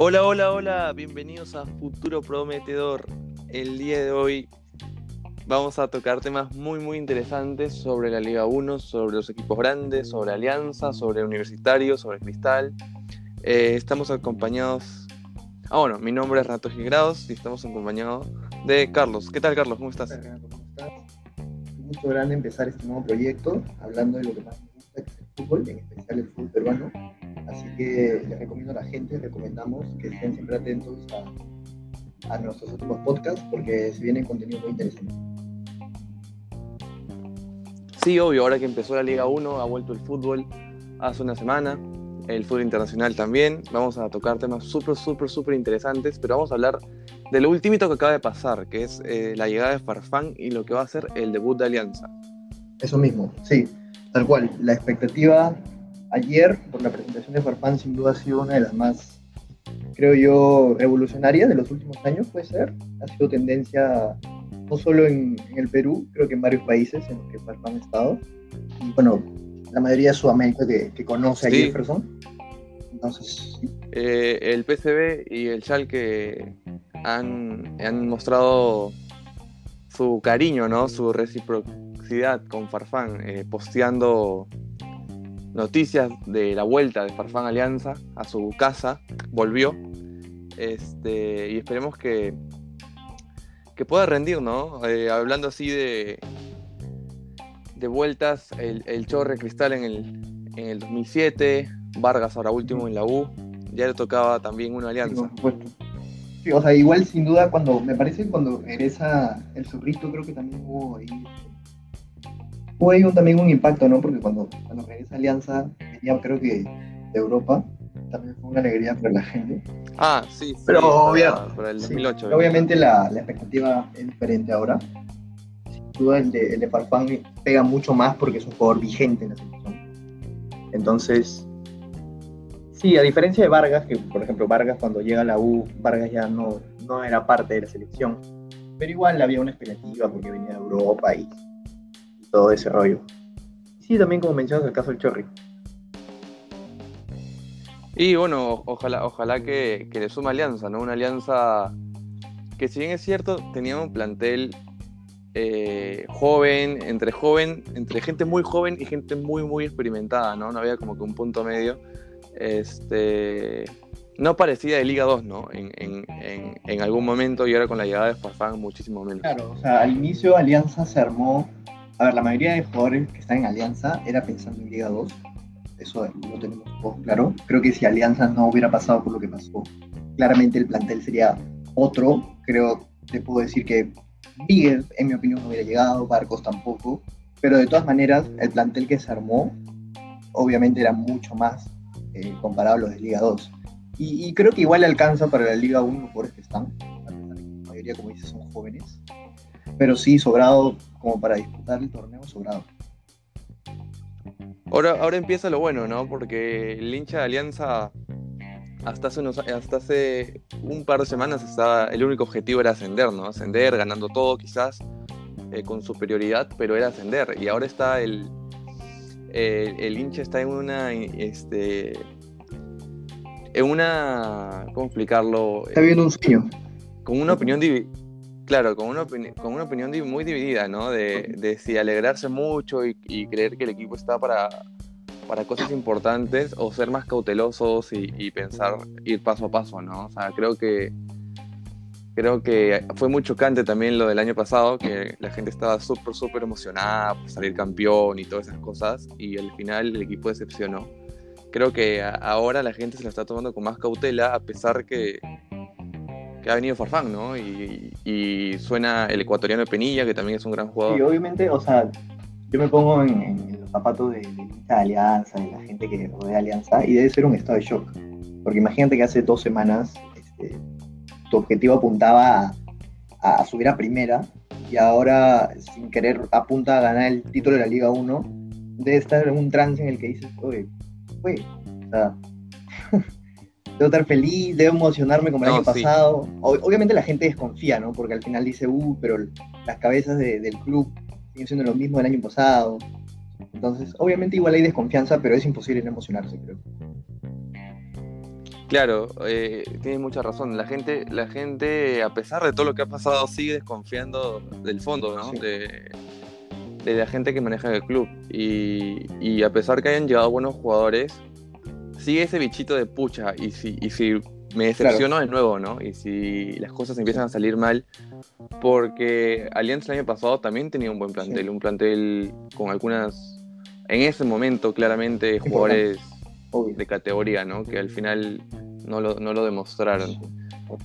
Hola, hola, hola, bienvenidos a Futuro Prometedor. El día de hoy vamos a tocar temas muy, muy interesantes sobre la Liga 1, sobre los equipos grandes, sobre Alianza, sobre Universitario, sobre Cristal. Eh, estamos acompañados. Ah, bueno, mi nombre es Renato Gigrados y estamos acompañados de Carlos. ¿Qué tal, Carlos? ¿Cómo estás? Hola, ¿cómo estás? Grande empezar este nuevo proyecto, hablando de lo que más fútbol, en especial el fútbol peruano. Así que les recomiendo a la gente, recomendamos que estén siempre atentos a, a nuestros últimos podcasts porque se viene contenido muy interesante. Sí, obvio, ahora que empezó la Liga 1, ha vuelto el fútbol hace una semana, el fútbol internacional también. Vamos a tocar temas súper, súper, súper interesantes, pero vamos a hablar de lo ultimito que acaba de pasar, que es eh, la llegada de Farfán y lo que va a ser el debut de Alianza. Eso mismo, sí, tal cual. La expectativa ayer por la presentación de Farfán sin duda ha sido una de las más, creo yo, revolucionarias de los últimos años, puede ser. Ha sido tendencia no solo en, en el Perú, creo que en varios países en los que Farfán ha estado. Y bueno, la mayoría de Sudamérica que, que conoce a Sí. Jefferson. Entonces, sí. Eh, el PCB y el Schalke han, han mostrado su cariño, ¿no? Su con Farfán, eh, posteando noticias de la vuelta de Farfán Alianza a su casa, volvió. Este, y esperemos que, que pueda rendir, ¿no? Eh, hablando así de, de vueltas, el, el Chorre Cristal en el, en el 2007, Vargas ahora último en la U, ya le tocaba también una alianza. Sí, o sea, igual sin duda cuando, me parece cuando regresa el zorrito creo que también hubo ahí, hubo ahí un- también un impacto, ¿no? Porque cuando, cuando regresa Alianza, venía creo que de Europa, también fue una alegría para la gente. Ah, sí, sí, Pero para, obvia- para el Sí, 2008. pero obviamente la, la expectativa es diferente ahora. Sin duda el de, el de Farfán pega mucho más porque es un jugador vigente en la selección. Entonces, sí, a diferencia de Vargas, que por ejemplo Vargas cuando llega a la U, Vargas ya no, no era parte de la selección. Pero igual había una expectativa porque venía de Europa y todo ese rollo. Sí, también como mencionas el caso del Chorri. Y bueno, ojalá, ojalá que, que le suma alianza, ¿no? Una alianza que si bien es cierto, tenía un plantel eh, joven, entre joven, entre gente muy joven y gente muy, muy experimentada, ¿no? No había como que un punto medio. Este, no parecía de Liga 2, ¿no? En, en, en, en algún momento y ahora con la llegada de Farfán muchísimo menos. Claro, o sea, al inicio Alianza se armó. A ver, la mayoría de jugadores que están en Alianza era pensando en Liga 2. Eso lo tenemos todos claro. Creo que si Alianza no hubiera pasado por lo que pasó, claramente el plantel sería otro. Creo, te puedo decir que Miguel, en mi opinión, no hubiera llegado, Barcos tampoco. Pero de todas maneras, el plantel que se armó, obviamente era mucho más eh, comparado a los de Liga 2. Y, creo que igual alcanza para la Liga 1 los jugadores que están. La mayoría, como dices, son jóvenes pero sí, sobrado como para disputar el torneo, sobrado. Ahora, ahora empieza lo bueno, ¿no? Porque el hincha de Alianza hasta hace, unos, hasta hace un par de semanas estaba, el único objetivo era ascender, ¿no? Ascender, ganando todo quizás, eh, con superioridad, pero era ascender. Y ahora está el, el, el hincha está en una, este, en una, ¿cómo explicarlo? Está viendo un sueño. con una opinión divi- claro con una con una opinión muy dividida no de, de si alegrarse mucho y, y creer que el equipo está para para cosas importantes o ser más cautelosos y, y pensar ir paso a paso no o sea creo que creo que fue muy chocante también lo del año pasado que la gente estaba súper súper emocionada por salir campeón y todas esas cosas y al final el equipo decepcionó. Creo que ahora la gente se lo está tomando con más cautela a pesar que que ha venido Farfán, ¿no? Y, suena el ecuatoriano Penilla, que también es un gran Sí, jugador. obviamente, o sea, yo me pongo en, los zapatos de, de de Alianza, de la gente que rodea Alianza, y debe ser un estado de shock. Porque imagínate que hace dos semanas este, tu objetivo apuntaba a, a subir a primera, y ahora, sin querer, apunta a ganar el título de la Liga 1. Debe estar en un trance en el que dices, oye, oye, o sea, debo estar feliz, debo emocionarme como el No, año sí. pasado. Obviamente la gente desconfía, ¿no? Porque al final dice, uh, pero las cabezas de- del club siguen siendo lo mismo del año pasado. Entonces, obviamente igual hay desconfianza, pero es imposible no emocionarse, creo. Claro, eh, tienes mucha razón. La gente, la gente, a pesar de todo lo que ha pasado, sigue desconfiando del fondo, ¿no? Sí. De, de la gente que maneja el club. Y, y a pesar que hayan llegado buenos jugadores, sigue ese bichito de pucha. Y si, y si me decepciono de nuevo, ¿no? Y si las cosas empiezan a salir mal, porque Alianza el año pasado también tenía un buen plantel, Sí. un plantel con algunas, en ese momento claramente, jugadores Obvio. de categoría, ¿no? Que al final no lo, no lo demostraron.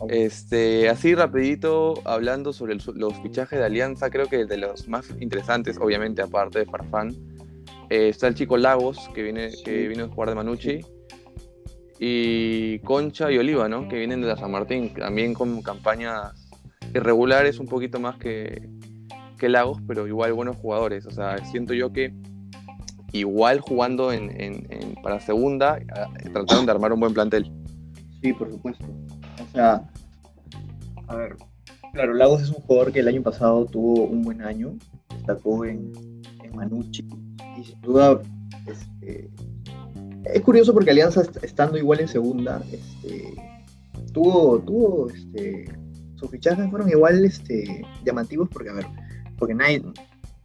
Este, así rapidito, hablando sobre el- los fichajes de Alianza, creo que de los más interesantes, obviamente, aparte de Farfán, eh, está el chico Lagos, que viene, que vino a jugar de Manucci, y Concha y Oliva, ¿no? Que vienen de la San Martín, también con campañas irregulares un poquito más que, Lagos, pero igual buenos jugadores. O sea, siento yo que igual jugando en, para segunda, trataron de armar un buen plantel. Sí, por supuesto. O sea, a ver, claro, Lagos es un jugador que el año pasado tuvo un buen año, destacó en, en Manucci y sin duda este, es curioso porque Alianza est- estando igual en segunda, este, tuvo, tuvo este, sus fichajes fueron igual este, llamativos porque a ver, porque nadie,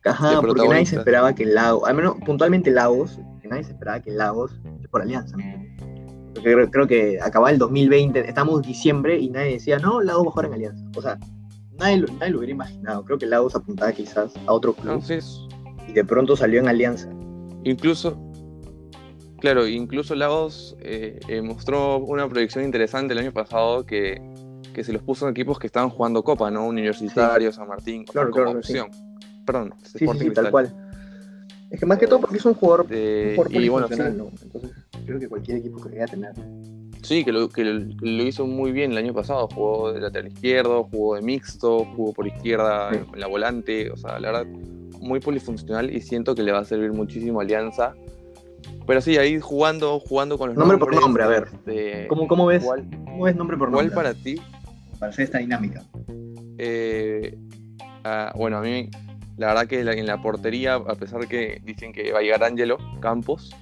ajá, porque nadie se esperaba que Lagos, al menos puntualmente Lagos, que nadie se esperaba que Lagos por Alianza. Porque creo, creo que acababa el 2020, estamos en diciembre y nadie decía, no, Lagos va a jugar en Alianza. O sea, nadie, lo- nadie lo hubiera imaginado. Creo que Lagos apuntaba quizás a otro club Entonces, y de pronto salió en Alianza. Incluso, claro, incluso Lagos eh, eh, mostró una proyección interesante el año pasado que, que se los puso en equipos que estaban jugando Copa, ¿no? Universitario, San Martín, Claro, como claro, sí. opción. Perdón, Sí, sí, tal cual. Es que más que todo porque es un jugador, un Eh, jugador y bueno, ¿no? Entonces, creo que cualquier equipo quería tener. sí, que, lo, que lo, que hizo muy bien el año pasado. Jugó de lateral izquierdo, jugó de mixto, jugó por izquierda en la volante. O sea, la verdad, muy polifuncional y siento que le va a servir muchísimo a Alianza. Pero sí, ahí jugando, jugando con los Nombre por nombres, nombre, a ver. este, ¿Cómo, cómo ves? ¿cuál, ¿Cómo ves nombre por cuál nombre? para ti para hacer esta dinámica. Eh, ah, bueno, a mí, la verdad que en la portería, a pesar que dicen que va a llegar Ángelo Campos,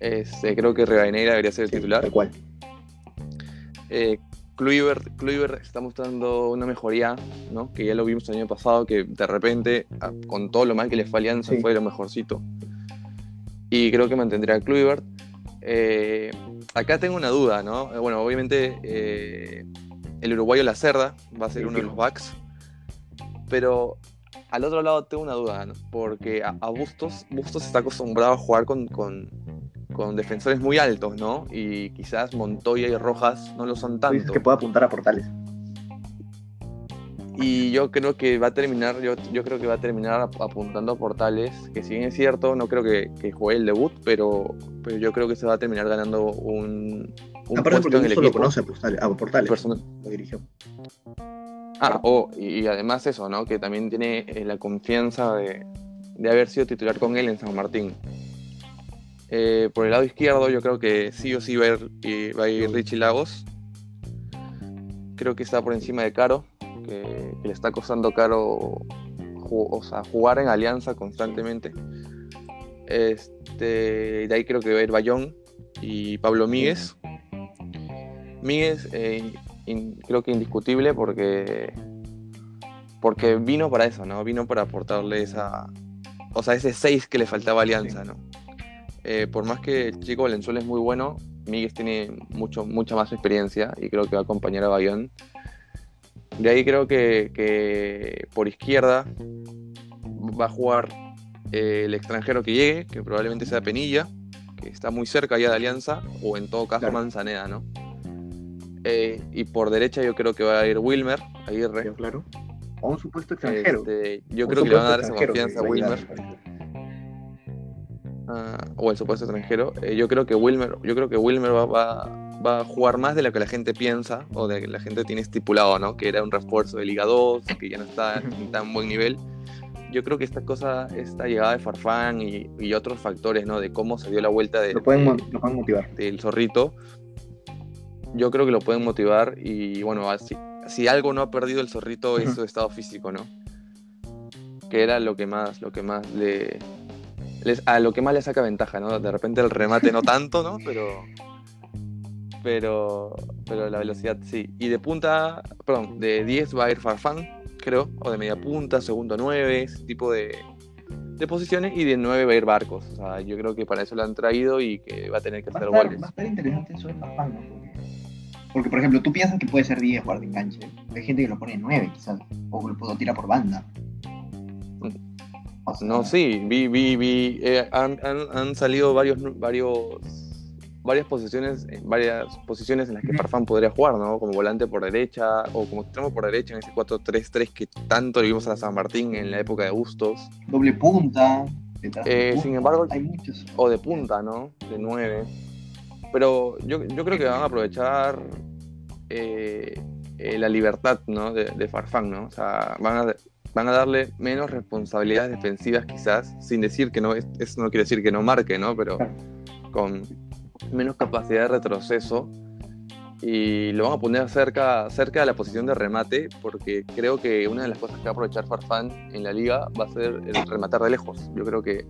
este, creo que Rivadeneira debería ser el Sí, titular. Cual. Eh, Kluivert, Kluivert está mostrando una mejoría, ¿no? Que ya lo vimos el año pasado, que de repente, con todo lo mal que le fue Alianza, Sí. fue lo mejorcito. Y creo que mantendría a Kluivert. Eh, acá tengo una duda, ¿no? Eh, Bueno, obviamente eh, el uruguayo La Cerda va a ser uno de los backs. Pero al otro lado tengo una duda, ¿no? Porque a, a Bustos, Bustos está acostumbrado a jugar con, con- con defensores muy altos, ¿no? Y quizás Montoya y Rojas no lo son Tú dices tanto. que puede apuntar a portales. Y yo creo que va a terminar, yo, yo creo que va a terminar ap- apuntando a Portales, que si bien es cierto, no creo que, que juegue el debut, pero, pero yo creo que se va a terminar ganando un, un Aparte puesto porque en el equipo. conoce a portales. A portales. Lo dirigió. Ah, oh, y, y además eso, ¿no? Que también tiene eh, la confianza de, de haber sido titular con él en San Martín. Eh, por el lado izquierdo, yo creo que sí o sí va a ir, y va a ir Richie Lagos. Creo que está por encima de Caro, que, que le está costando caro ju- o sea, jugar en alianza constantemente. Este, de ahí creo que va a ir Bayón y Pablo Míguez. Míguez, eh, in- creo que indiscutible porque porque vino para eso, ¿no? Vino para aportarle esa, o sea, ese 6 que le faltaba a Alianza, ¿no? Eh, por más que el chico Valenzuela es muy bueno, Míguez tiene mucho, mucha más experiencia y creo que va a acompañar a Bayón. De ahí creo que, que por izquierda va a jugar eh, el extranjero que llegue, que probablemente sea Penilla, que está muy cerca ya de Alianza, o en todo caso Claro. Manzaneda, ¿no? Eh, y por derecha yo creo que va a ir Wilmer, Aguirre. Claro, claro. O un supuesto extranjero. Este, yo Un creo que le van a dar esa confianza a Wilmer. ah, o el supuesto extranjero. Eh, yo creo que Wilmer, yo creo que Wilmer va, va- va a jugar más de lo que la gente piensa o de que la gente tiene estipulado, ¿no? Que era un refuerzo de Liga 2, que ya no está en tan buen nivel. Yo creo que esta cosa, esta llegada de Farfán y, y otros factores, ¿no? De cómo se dio la vuelta de, Lo pueden, de- mo- lo pueden motivar. del zorrito, yo creo que lo pueden motivar y bueno, así, si algo no ha perdido el zorrito es su estado físico, ¿no? Que era lo que más, lo que más le, les- a lo que más le saca ventaja, ¿no? De repente el remate no tanto, ¿no? Pero, pero, pero la velocidad sí. Y de punta, perdón, de 10 va a ir Farfán, creo, o de media punta, segundo 9, ese tipo de, de posiciones, y de 9 va a ir Barcos. O sea, yo creo que para eso lo han traído y que va a tener que Va hacer estar, goles. va a estar interesante eso de Farfán, ¿no? Porque, porque, por ejemplo, tú piensas que puede ser 10 jugar de enganche. Hay gente que lo pone 9, quizás. O lo puedo tirar por banda. O sea, No, sí, vi, vi, vi, eh, han, han- han salido varios, varios, varias posiciones, eh, varias posiciones en las que. Farfán podría jugar, ¿no? Como volante por derecha o como extremo por derecha en ese 4-3-3 que tanto le vimos a San Martín en la época de Bustos, Doble punta. Eh, punta, sin embargo, hay muchos. o de punta, ¿no? De 9. Pero yo, yo creo que van a aprovechar eh, eh, la libertad, ¿no? De, de Farfán, ¿no? O sea, van a, van a darle menos responsabilidades defensivas quizás, sin decir que no, es- eso no quiere decir que no marque, ¿no? Pero con menos capacidad de retroceso y lo van a poner cerca, cerca de la posición de remate porque creo que una de las cosas que va a aprovechar Farfán en la liga va a ser el rematar de lejos. Yo creo que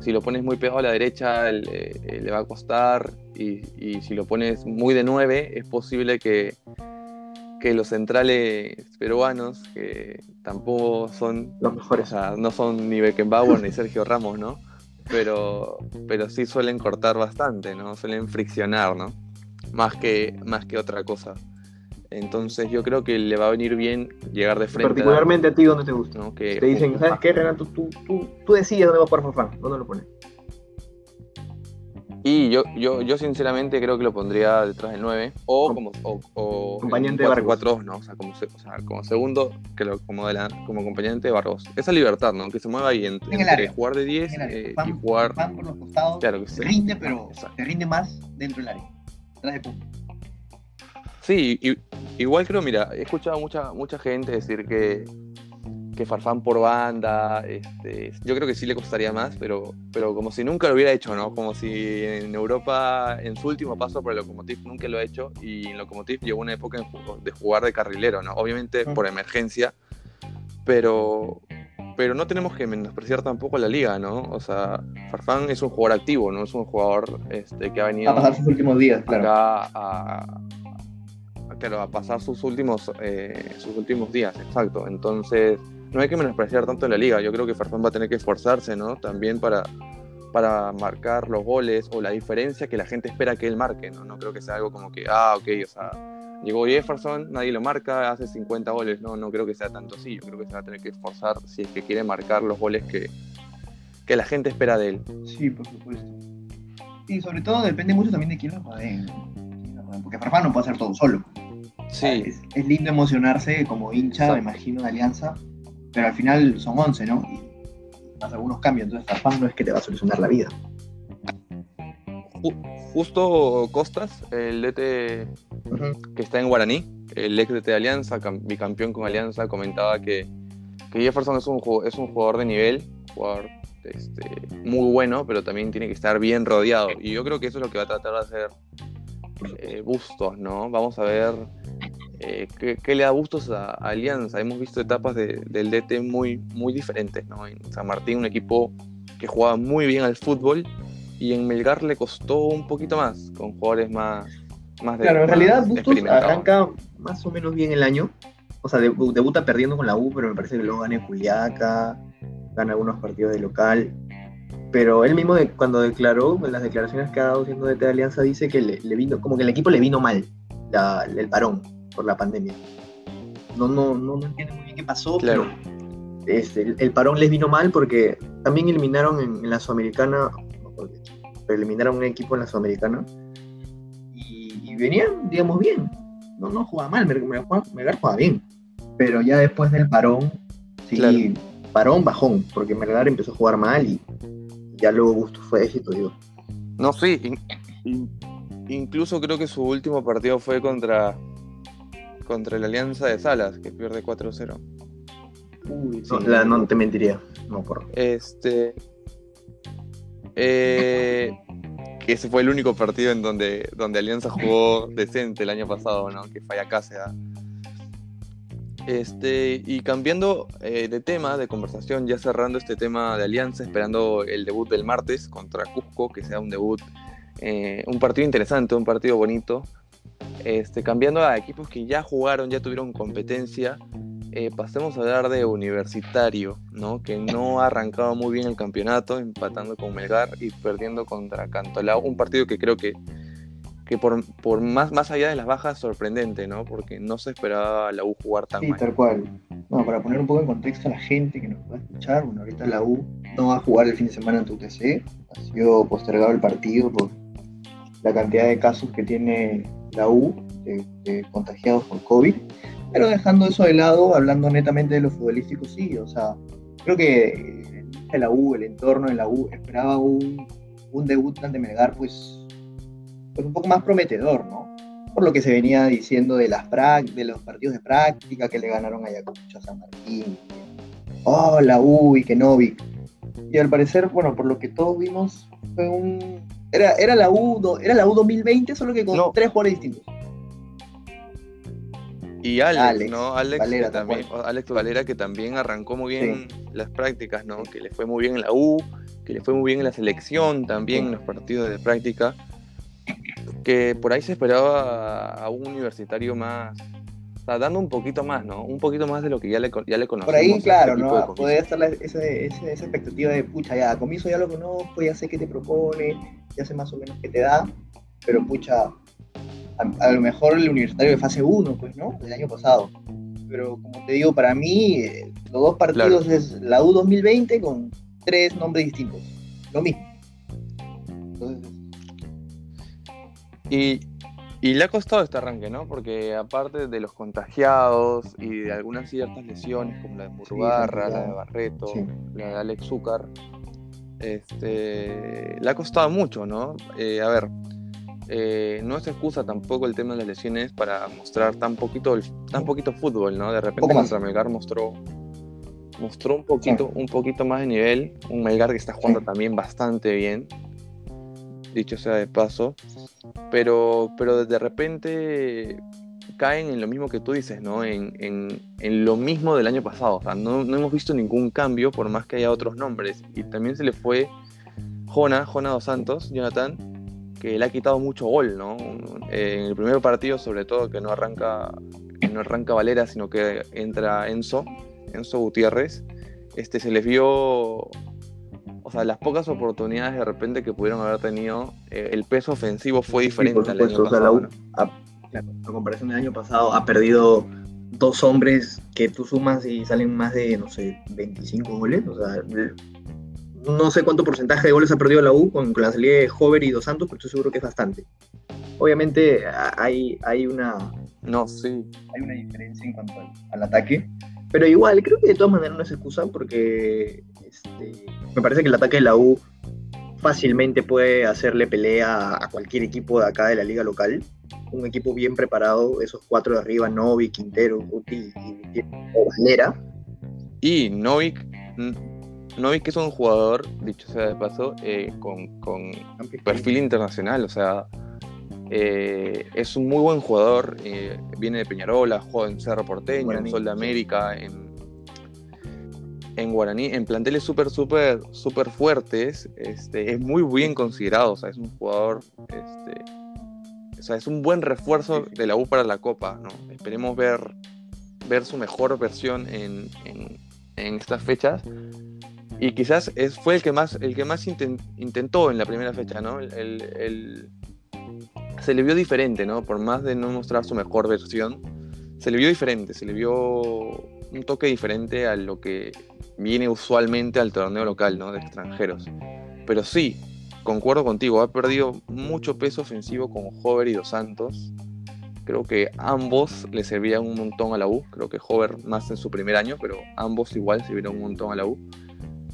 si lo pones muy pegado a la derecha eh, le va a costar y, y si lo pones muy de 9 es posible que, que los centrales peruanos, que tampoco son Los o mejores. sea, no son ni Beckenbauer ni Sergio Ramos, ¿no? Pero, pero sí suelen cortar bastante, ¿no? Suelen friccionar, ¿no? Más que, más que otra cosa. Entonces yo creo que le va a venir bien llegar de frente. Particularmente a ti, ¿dónde te gusta? ¿no? Que, Te dicen, ¿sabes qué, Renato? Tú, tú, tú decides dónde va a jugar Farfán, dónde lo pones. Y yo, yo, yo sinceramente creo que lo pondría detrás del 9 o Com- como o, o Acompañante de un Barcos. 4-4-2, ¿no? O sea, como, se- o sea, como segundo, que lo, como, de la- como acompañante de Barros. Esa libertad, ¿no? Que se mueva ahí entre, En el entre área. jugar de 10 En el área. eh, y jugar. Farfán por los costados. Claro que sí. Te rinde, pero Exacto. te rinde más dentro del área. Atrás de punta. Sí, i- igual creo, mira, he escuchado mucha, mucha gente decir que, que Farfán por banda, este, yo creo que sí le costaría más, pero, pero como si nunca lo hubiera hecho, ¿no? Como si en Europa, en su último paso por el Lokomotiv nunca lo ha hecho y en Lokomotiv llegó una época de jugar de carrilero, ¿no? Obviamente por emergencia, pero, pero no tenemos que menospreciar tampoco la liga, ¿no? O sea, Farfán es un jugador activo, ¿no? Es un jugador este, que ha venido a pasar sus últimos días, claro. acá a, a- claro, a pasar sus últimos, eh, sus últimos días, exacto. Entonces, no hay que menospreciar tanto la liga. Yo creo que Farfán va a tener que esforzarse, ¿no? También para, para marcar los goles o la diferencia que la gente espera que él marque, ¿no? No creo que sea algo como que, ah, ok, o sea, llegó Jefferson, nadie lo marca, hace 50 goles. No, no creo que sea tanto así. Yo creo que se va a tener que esforzar si es que quiere marcar los goles que, que la gente espera de él. Sí, por supuesto. Y sobre todo depende mucho también de quién lo rodee. Quién lo rodee, Porque Farfán no puede hacer todo solo. Sí, Es, es lindo emocionarse como hincha, Exacto. me imagino, de Alianza, pero al final son 11, ¿no? Y más algunos cambios, entonces Farfán no es que te va a solucionar la vida. Ju- justo Costas, el DT que está en Guaraní, el ex DT de Alianza, cam- bicampeón con Alianza, comentaba que, que Jefferson es un, es un jugador de nivel, jugador este, muy bueno, pero también tiene que estar bien rodeado. Y yo creo que eso es lo que va a tratar de hacer eh, Bustos, ¿no? Vamos a ver eh, qué, qué le da Bustos a, a Alianza. Hemos visto etapas de- del DT muy, muy diferentes, ¿no? En San Martín, un equipo que jugaba muy bien al fútbol, y en Melgar le costó un poquito más, con jugadores más... más de- Claro, en realidad Bustos arranca más o menos bien el año. O sea, debu- debuta perdiendo con la U, pero me parece que luego gana en Juliaca, gana algunos partidos de local. Pero él mismo de- cuando declaró, en las declaraciones que ha dado siendo de de Alianza, dice que le, le vino, como que el equipo le vino mal la- el parón por la pandemia. No, no, no, no entiendo muy bien qué pasó, Claro. pero este, el, el parón les vino mal porque también eliminaron en, en la Sudamericana, eliminaron un equipo en la Sudamericana y, y venían, digamos, bien. No, no jugaba mal, Melgar, Melgar jugaba bien. Pero ya después del parón, sí, Claro. Parón, bajón, porque Melgar empezó a jugar mal y ya luego Bustos fue éxito, digo. No, sí. in- in- incluso creo que su último partido fue contra contra la Alianza de Salas, que pierde 4-0. uy, No, sí. la- no te mentiría, no por. Este. eh, que ese fue el único partido en donde, donde Alianza jugó decente el año pasado, ¿no? Que falla Cáceres. Este, y cambiando eh, de tema, de conversación, ya cerrando este tema de Alianza, esperando el debut del martes contra Cusco, que sea un debut eh, un partido interesante, un partido bonito. Este, cambiando a equipos que ya jugaron, ya tuvieron competencia, eh, pasemos a hablar de Universitario, ¿no? que no ha arrancado muy bien el campeonato, empatando con Melgar y perdiendo contra Cantolao, un partido que creo que, que por, por más, más allá de las bajas, sorprendente, ¿no? porque no se esperaba a la U jugar tan Sí, mal. tal cual. No, para poner un poco en contexto a la gente que nos va a escuchar, bueno, ahorita la U no va a jugar el fin de semana en UTC, ha sido postergado el partido por la cantidad de casos que tiene la U contagiados por COVID, pero dejando eso de lado, hablando netamente de lo futbolístico, sí, o sea, creo que el la U, el entorno de la U, esperaba un, un debut ante Melgar, pues, pues un poco más prometedor, ¿no? por lo que se venía diciendo de, las de los partidos de práctica que le ganaron a Ayacucho, a San Martín, oh, la U y que Novik. Y al parecer, bueno, por lo que todos vimos, fue un... Era, era, la, U, era la U 2020, solo que con No. tres jugadores distintos. Y Alex, Alex ¿no? Alex, Valera, que también, Alex Valera que también arrancó muy bien las prácticas, ¿no? Que le fue muy bien en la U, que le fue muy bien en la selección también en los partidos de práctica. Que por ahí se esperaba a un universitario más, sea, dando un poquito más, ¿no? Un poquito más de lo que ya le, ya le conocemos. Por ahí, claro, ¿no? Puede estar esa, esa, esa expectativa de, pucha, ya, a Comiso ya lo conozco, ya sé qué te propone, ya sé más o menos qué te da, pero pucha, a, a lo mejor el universitario de fase 1, pues, ¿no? Del año pasado. Pero como te digo, para mí, eh, los dos partidos es la U 2020 con tres nombres distintos. Lo mismo. Entonces, Y, y le ha costado este arranque, ¿no? Porque aparte de los contagiados y de algunas ciertas lesiones, como la de Murrugarra, la de. Barreto, Sí. la de Alex Zúcar, este, le ha costado mucho, ¿no? Eh, a ver, eh, no es excusa tampoco el tema de las lesiones para mostrar tan poquito, tan poquito fútbol, ¿no? De repente contra Melgar mostró, mostró un poquito, un poquito más de nivel, un Melgar que está jugando Sí. también bastante bien, dicho sea de paso, pero, pero de repente caen en lo mismo que tú dices, ¿no? En, en- en lo mismo del año pasado. No, no hemos visto ningún cambio por más que haya otros nombres. Y también se le fue Jona, Jona dos Santos, Jonathan, que le ha quitado mucho gol, ¿no? En el primer partido, sobre todo, que no arranca, que no arranca Valera, sino que entra Enzo, Enzo Gutiérrez. Este, se les vio o sea, las pocas oportunidades de repente que pudieron haber tenido, eh, el peso ofensivo fue Sí, diferente por al año supuesto, o sea, la ¿no? a, claro, a comparación del año pasado, ha perdido dos hombres que tú sumas y salen más de, no sé, 25 goles. O sea, no sé cuánto porcentaje de goles ha perdido la U con, con la salida de Hover y Dos Santos, pero estoy seguro que es bastante. Obviamente hay, hay, una, No, sí. hay una diferencia en cuanto al, al ataque. Pero igual, creo que de todas maneras no es excusa porque este, me parece que el ataque de la U fácilmente puede hacerle pelea a cualquier equipo de acá de la liga local. Un equipo bien preparado, esos cuatro de arriba, Novi, Quintero, Guti y o Valera. Y Novik, Novik es un jugador, dicho sea de paso, eh, con, con perfil internacional, o sea, eh, es un muy buen jugador, eh, viene de Peñarola, juega en Cerro Porteño, en Sol de. América, en, en Guaraní, en planteles súper, súper, súper fuertes, este, es muy bien considerado, o sea, es un jugador, este, o sea, es un buen refuerzo de la U para la Copa, ¿no? Esperemos ver, ver su mejor versión en, en- en estas fechas. Y quizás es, fue el que más, el que más inten- intentó en la primera fecha, ¿no? El, el- el- se le vio diferente, ¿no? Por más de no mostrar su mejor versión, se le vio diferente, se le vio un toque diferente a lo que viene usualmente al torneo local, ¿no? De extranjeros. Pero sí, concuerdo contigo, ha perdido mucho peso ofensivo con Hover y Dos Santos. Creo que ambos le servían un montón a la U. Creo que Hover más en su primer año, pero ambos igual sirvieron un montón a la U.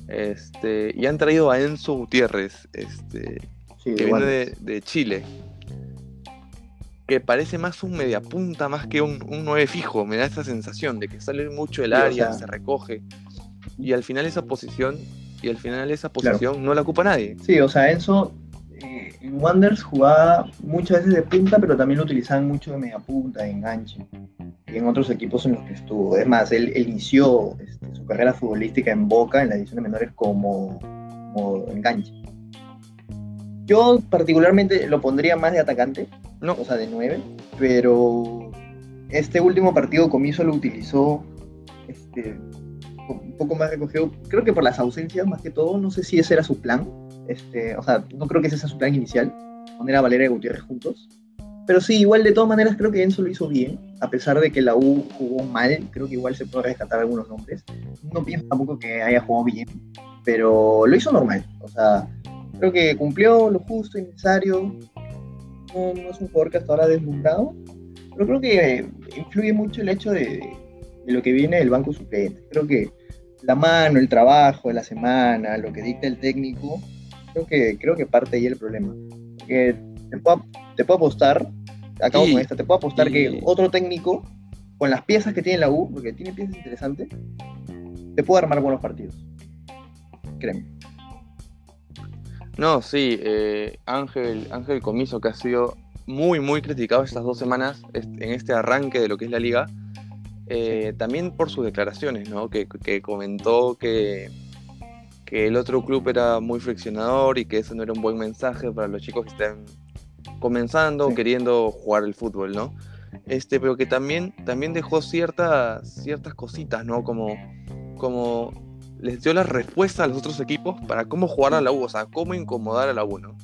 Este, y han traído a Enzo Gutiérrez, este, Sí, que viene de, de Chile. Que parece más un mediapunta más que un, un 9 fijo. Me da esa sensación de que sale mucho del Sí, o área, sea- se recoge. Y al final esa posición, y al final esa Claro. posición no la ocupa nadie. Sí, o sea, Enzo eh, en Wanderers jugaba muchas veces de punta, pero también lo utilizaban mucho de media punta, de enganche. Y en otros equipos en los que estuvo. Es más, él, él inició este, su carrera futbolística en Boca, en las divisiones menores, como, como enganche. Yo particularmente lo pondría más de atacante, No, o sea, de 9, pero este último partido Comiso lo utilizó este, un poco más recogido, creo que por las ausencias más que todo, no sé si ese era su plan, este, o sea, no creo que ese sea su plan inicial, poner a Valeria y Gutiérrez juntos, pero sí, igual de todas maneras creo que Enzo lo hizo bien, a pesar de que la U jugó mal, creo que igual se puede rescatar algunos nombres, no pienso tampoco que haya jugado bien, pero lo hizo normal, o sea, creo que cumplió lo justo y necesario, no, no es un jugador que hasta ahora ha deslumbrado, pero creo que influye mucho el hecho de, de lo que viene del banco suplente. Creo que la mano, el trabajo de la semana, lo que dicta el técnico, creo que, creo que parte ahí el problema. Porque te puedo, te puedo apostar, acabo Y- con esta, te puedo apostar y- que otro técnico, con las piezas que tiene la U, porque tiene piezas interesantes, te puede armar buenos partidos. Créeme. No, sí, eh, Ángel, Ángel Comiso, que ha sido muy, muy criticado estas dos semanas en este arranque de lo que es la liga, eh, también por sus declaraciones, ¿no? Que, que comentó que, que el otro club era muy friccionador y que eso no era un buen mensaje para los chicos que están comenzando, Sí. queriendo jugar el fútbol, ¿no? Este, pero que también, también dejó ciertas, ciertas cositas, ¿no? Como, como les dio la respuesta a los otros equipos para cómo jugar a la U, o sea, cómo incomodar a la U, ¿no?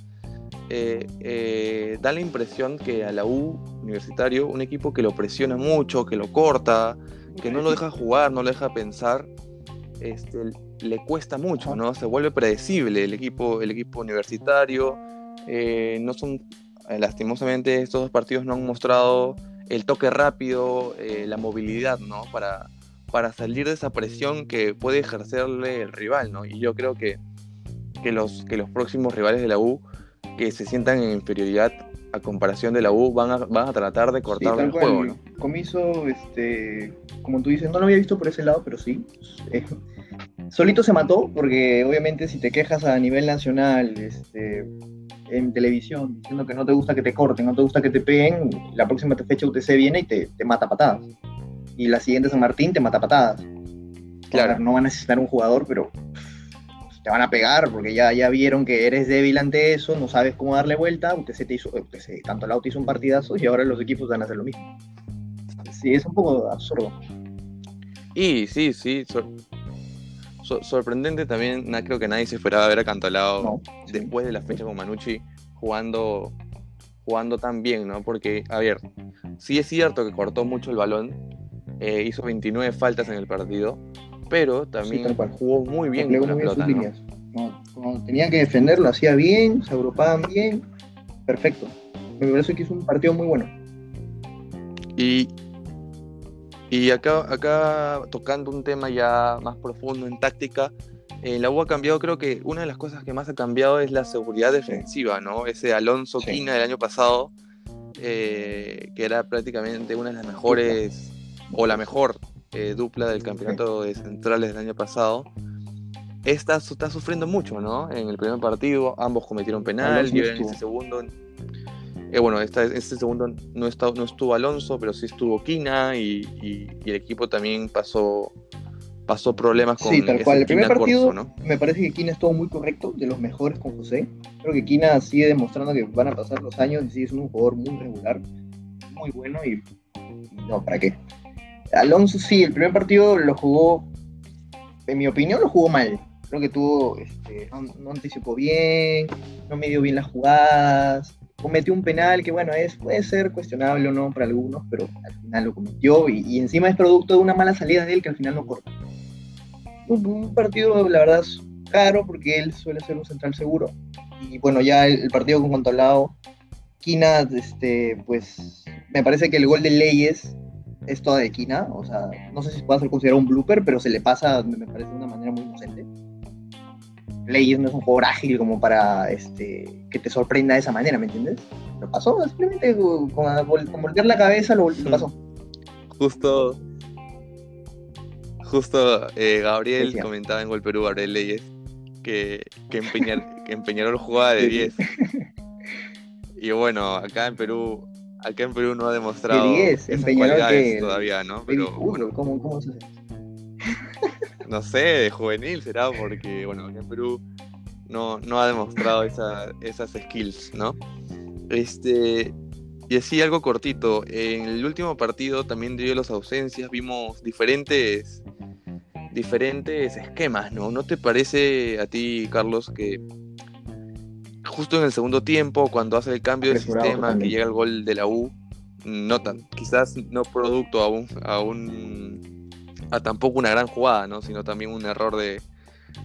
Eh, eh, da la impresión que a la U universitario, un equipo que lo presiona mucho, que lo corta, que no lo deja jugar, no lo deja pensar, este, le cuesta mucho, ¿no? Se vuelve predecible el equipo, el equipo universitario. eh, no son, eh, lastimosamente, estos dos partidos no han mostrado el toque rápido, eh, la movilidad, ¿no? Para, para salir de esa presión que puede ejercerle el rival, ¿no? Y yo creo que, que, los, que los próximos rivales de la U que se sientan en inferioridad a comparación de la U van a, van a tratar de Sí, tal el cual. juego, ¿no? Comiso, este, como tú dices, no lo había visto por ese lado, pero sí. Eh, solito se mató, porque obviamente si te quejas a nivel nacional, este, en televisión, diciendo que no te gusta que te corten, no te gusta que te peguen, la próxima fecha UTC viene y te, te mata patadas. Y la siguiente San Martín te mata patadas. Claro. No van a necesitar un jugador, pero te van a pegar porque ya, ya vieron que eres débil ante eso, no sabes cómo darle vuelta, UTC te hizo, UTC, tanto la UTC hizo un partidazo y ahora los equipos van a hacer lo mismo. Sí, es un poco absurdo. Y sí, sí, sor- so- sorprendente también, creo que nadie se esperaba ver a Cantolao No, sí. después de la fecha con Manucci jugando, jugando tan bien, ¿no? Porque, a ver, sí es cierto que cortó mucho el balón, eh, hizo 29 faltas en el partido, pero también jugó muy bien con la bien pelota, ¿no? cuando tenían que defender, lo hacía bien, se agrupaban bien, perfecto. Me parece que hizo un partido muy bueno. Y, y acá, acá tocando un tema ya más profundo en táctica, eh, la U ha cambiado, creo que una de las cosas que más ha cambiado es la seguridad defensiva, ¿no? Ese Alonso Sí. Quina del año pasado, eh, que era prácticamente una de las mejores, o la mejor eh, dupla del campeonato de centrales del año pasado. Esta está sufriendo mucho, ¿no? En el primer partido, ambos cometieron penal, y en este segundo eh, bueno, esta, este segundo no, está- no estuvo Alonso, pero sí estuvo Quina y, y- y el equipo también pasó, pasó problemas con Sí, tal cual. El primer Quina partido Corso, ¿no? me parece que Kina estuvo muy correcto, de los mejores con José. Creo que Kina sigue demostrando que van a pasar los años y sigue siendo un jugador muy regular, muy bueno y no, ¿para qué? Alonso sí, el primer partido lo jugó, en mi opinión, lo jugó mal. Creo que tuvo, este, no, anticipó bien, no midió bien las jugadas, cometió un penal que, bueno, es, puede ser cuestionable o no para algunos, pero al final lo cometió y, encima es producto de una mala salida de él que al final no corta. Un, partido, la verdad, es caro porque él suele ser un central seguro. Y bueno, ya el, el partido con Contolao, Quina, este, pues me parece que el gol de Leyes es toda de Quina. O sea, no sé si puede ser considerado un blooper, pero se le pasa, me parece, de una manera muy inocente. Leyes no es un jugador ágil como para este, que te sorprenda de esa manera, ¿me entiendes? Lo pasó, simplemente con, con, con voltear la cabeza lo, lo pasó. Justo, justo eh, Gabriel comentaba en Gol Perú, Gabriel Leyes, que, que, Empeñar, que Empeñarol jugaba de 10. Y bueno, acá en Perú, acá en Perú no ha demostrado De 10, esas Empeñarol cualidades que- todavía, ¿no? Pero bueno, ¿cómo, cómo se no sé, de juvenil será porque, bueno, acá en Perú no, no ha demostrado esa- esas skills, ¿no? Este, y así algo cortito. En el último partido, también a las ausencias, vimos diferentes, diferentes esquemas, ¿no? ¿No te parece a ti, Carlos, que justo en el segundo tiempo, cuando hace el cambio de sistema, que llega el gol de la U, no tan, quizás no producto a un, a un a tampoco una gran jugada, ¿no? Sino también un error de,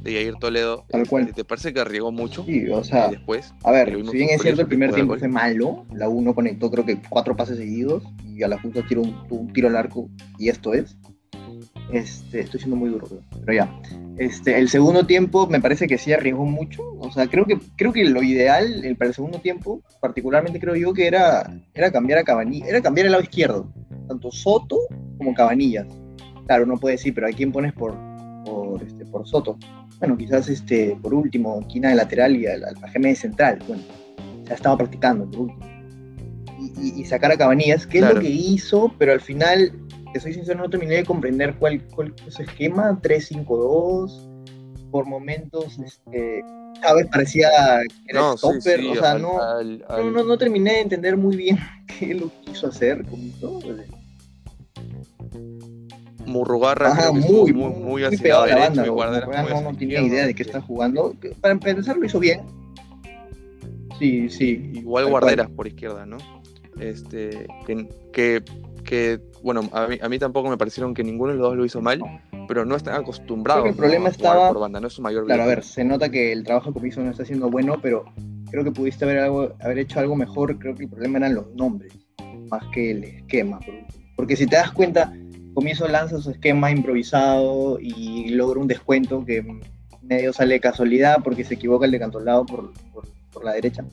de Yair Toledo. Tal cual. Este, ¿Te parece que arriesgó mucho? Sí, o sea, después. a ver, si bien es cierto el primer tiempo fue malo, la U no conectó creo que cuatro pases seguidos y a la justa tiró un, un tiro al arco y esto es. Este, estoy siendo muy duro, pero ya. Este, el segundo tiempo me parece que sí arriesgó mucho. O sea, creo que, creo que lo ideal el- para el segundo tiempo, particularmente creo yo que era, era cambiar a Cabanillas, era cambiar el lado izquierdo, tanto Soto como Cabanillas. Claro, no puede decir, pero ¿a quién pones por, por, este, por Soto? Bueno, quizás este, por último, Quina de lateral y al, al Pajeme de central. Bueno, ya estaba practicando por último. Y, y- y sacar a Cabanillas, que es lo que hizo, pero al final, te soy sincero, no terminé de comprender cuál, cuál fue su esquema, 3-5-2, por momentos, este, Chávez parecía que era No, stopper, sí, o sea, al- no, al- no, al- no, no terminé de entender muy bien qué lo quiso hacer con esto. Murrugarra Ajá, muy, muy, muy, muy hacia la derecho banda. ¿no? Guardera tenía idea de qué está jugando. Para empezar lo hizo bien. Sí, sí. Igual Guarderas por izquierda, ¿no? Este, que, que, que, bueno, a mí, a mí tampoco me parecieron que ninguno de los dos lo hizo mal, pero no están acostumbrados Creo que el problema estaba- por banda, no es su mayor Claro, a ver, se nota que el trabajo que hizo no está siendo bueno, pero creo que pudiste haber, algo, haber hecho algo mejor. Creo que el problema eran los nombres, más que el esquema. Porque si te das cuenta, Comienzo lanza su esquema improvisado y logra un descuento que medio sale de casualidad porque se equivoca el de Cantolao por, por, por la derecha.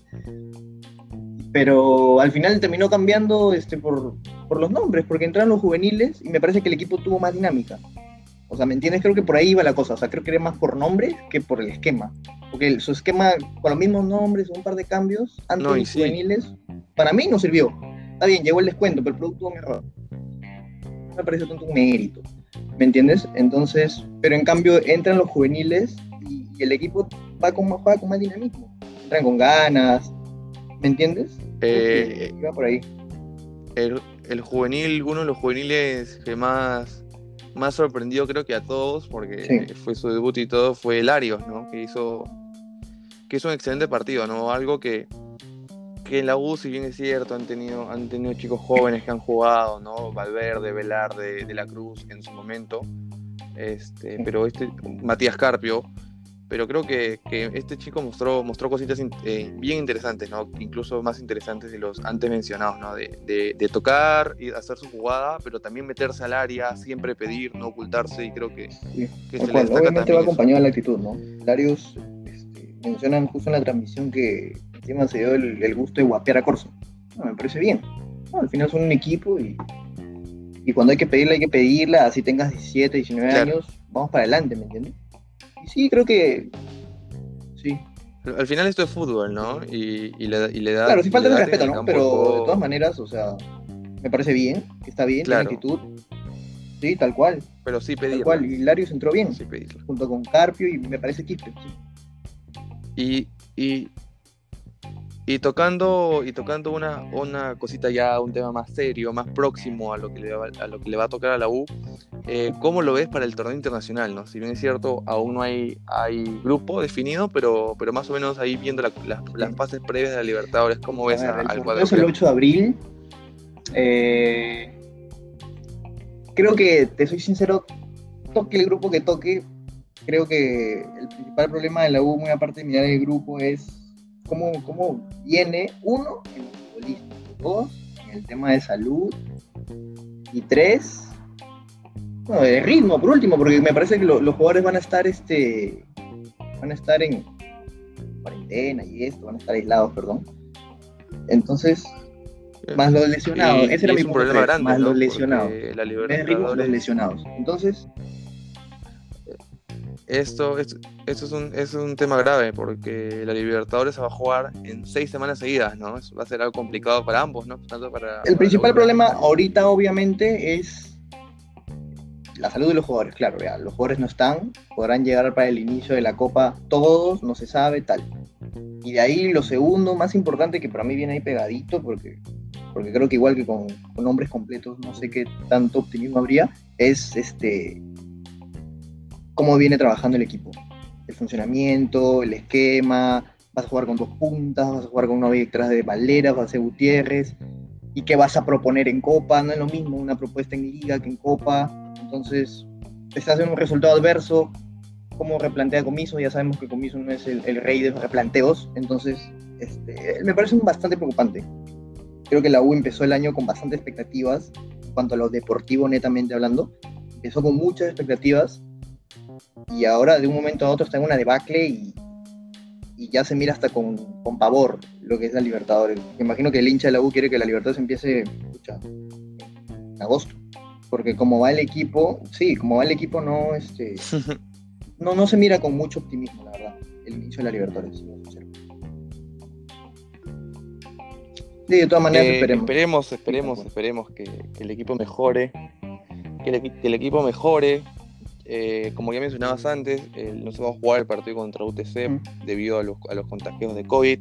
Pero al final terminó cambiando este, por, por los nombres, porque entraron los juveniles y me parece que el equipo tuvo más dinámica. O sea, ¿me entiendes? Creo que por ahí iba la cosa. O sea, creo que era más por nombres que por el esquema. Porque el- su esquema con los mismos nombres, un par de cambios, antes No, y los sí. juveniles, para mí no sirvió. Está bien, llegó el descuento, pero el producto tuvo mejor. No me parece tanto un mérito. ¿Me entiendes? Entonces, pero en cambio entran los juveniles y, y el equipo va con, más- juega con más dinamismo. Entran con ganas. ¿Me entiendes? Eh, iba por ahí. el, el juvenil, uno de los juveniles que más, más sorprendió creo que a todos, porque Sí. fue su debut y todo, fue el Arios, ¿no? Que hizo, que hizo un excelente partido, ¿no? Algo que, que en la U, si bien es cierto, han tenido, han tenido chicos jóvenes que han jugado, ¿no? Valverde, Velarde, De la Cruz en su momento. Este, pero este, Matías Carpio, pero creo que, que este chico mostró, mostró cositas in- eh, bien interesantes, ¿no? Incluso más interesantes de los antes mencionados, ¿no? De, de- de tocar y hacer su jugada, pero también meterse al área, siempre pedir, no ocultarse, y creo que, Sí, que se le cual, destaca obviamente va acompañado de la actitud, ¿no? Darius este, mencionan justo en la transmisión que encima se dio el, el gusto de guapear a Corso. No, me parece bien. No, al final son un equipo y, y cuando hay que pedirla, hay que pedirla, así tengas 17, 19 Claro. años, vamos para adelante, ¿me entiendes? Sí, creo que sí. Al al final esto es fútbol, ¿no? Y, y le, da- y le da. Claro, sí falta el respeto, ¿no? Pero de todas maneras, o sea, me parece bien, está bien, Claro. tiene actitud. Sí, tal cual, Pero sí tal pedirla. cual. Y Darius entró bien, Sí pedirla. junto con Carpio y me parece Quispe. sí. Y, y, y tocando, y tocando una, una cosita ya, un tema más serio, más próximo a lo que le va, a lo que le va a tocar a la U, eh, ¿cómo lo ves para el torneo internacional? ¿no? Si bien es cierto, aún no hay, hay grupo definido, pero, pero más o menos ahí viendo la- la- las fases previas de la Libertadores, ¿cómo ves A ver, al cuadro? es el 8 de abril. Eh, creo que, te soy sincero, toque el grupo que toque, creo que el principal problema de la U, muy aparte de mirar el grupo, es cómo, cómo viene, uno, en los futbolistas, dos, en el tema de salud, y tres, bueno, de ritmo, por último, porque me parece que lo- los jugadores van a estar, este, van a estar en cuarentena y esto, van a estar aislados, perdón. Entonces, más los lesionados, Y- ese era y mi es un problema grande, más ¿no? los lesionados. La ritmo, los lesionados. Entonces, Esto, esto, esto es, un, es un tema grave porque la Libertadores se va a jugar en seis semanas seguidas, ¿no? Eso va a ser algo complicado para ambos, ¿no? Tanto para, el para principal problema ahorita, obviamente, es la salud de los jugadores, claro, ya, los jugadores no están, podrán llegar para el inicio de la Copa todos, no se sabe, tal. Y de ahí lo segundo, más importante, que para mí viene ahí pegadito, porque, porque creo que igual que con, con nombres completos, no sé qué tanto optimismo habría, es este cómo viene trabajando el equipo. El funcionamiento, el esquema, vas a jugar con dos puntas, vas a jugar con una detrás de Valera, vas a hacer Gutiérrez, y qué vas a proponer en Copa, no es lo mismo una propuesta en Liga que en Copa, entonces estás en un resultado adverso, cómo replantea Comiso, ya sabemos que Comiso no es el, rey de los replanteos, entonces este, me parece bastante preocupante. Creo que la U empezó el año con bastantes expectativas, cuanto a lo deportivo netamente hablando, empezó con muchas expectativas y ahora de un momento a otro está en una debacle y, y ya se mira hasta con, con, pavor lo que es la Libertadores. Me imagino que el hincha de la U quiere que la Libertadores empiece en agosto. Porque como va el equipo, sí, como va el equipo no, este, no, no se mira con mucho optimismo, la verdad, el inicio de la Libertadores. Sí, de todas maneras eh, esperemos. Esperemos, esperemos, esperemos que, que el equipo mejore. Que el, que el equipo mejore, eh, como ya mencionabas antes, no se va a jugar el partido contra UTC debido a los, contagios de COVID.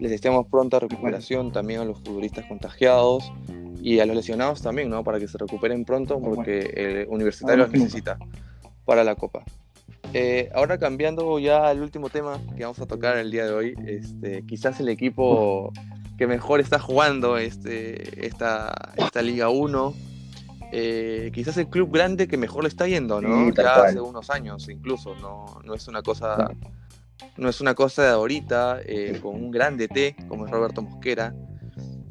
Les deseamos pronta recuperación también a los futbolistas contagiados y a los lesionados también, ¿no? Para que se recuperen pronto porque el universitario los necesita para la Copa. Eh, ahora cambiando ya al último tema que vamos a tocar el día de hoy, este, quizás el equipo que mejor está jugando este, esta, esta Liga 1 eh, quizás el club grande que mejor le está yendo, ¿no? ya hace unos años incluso, no, no es una cosa, no es una cosa de ahorita, eh, con un grande T como es Roberto Mosquera.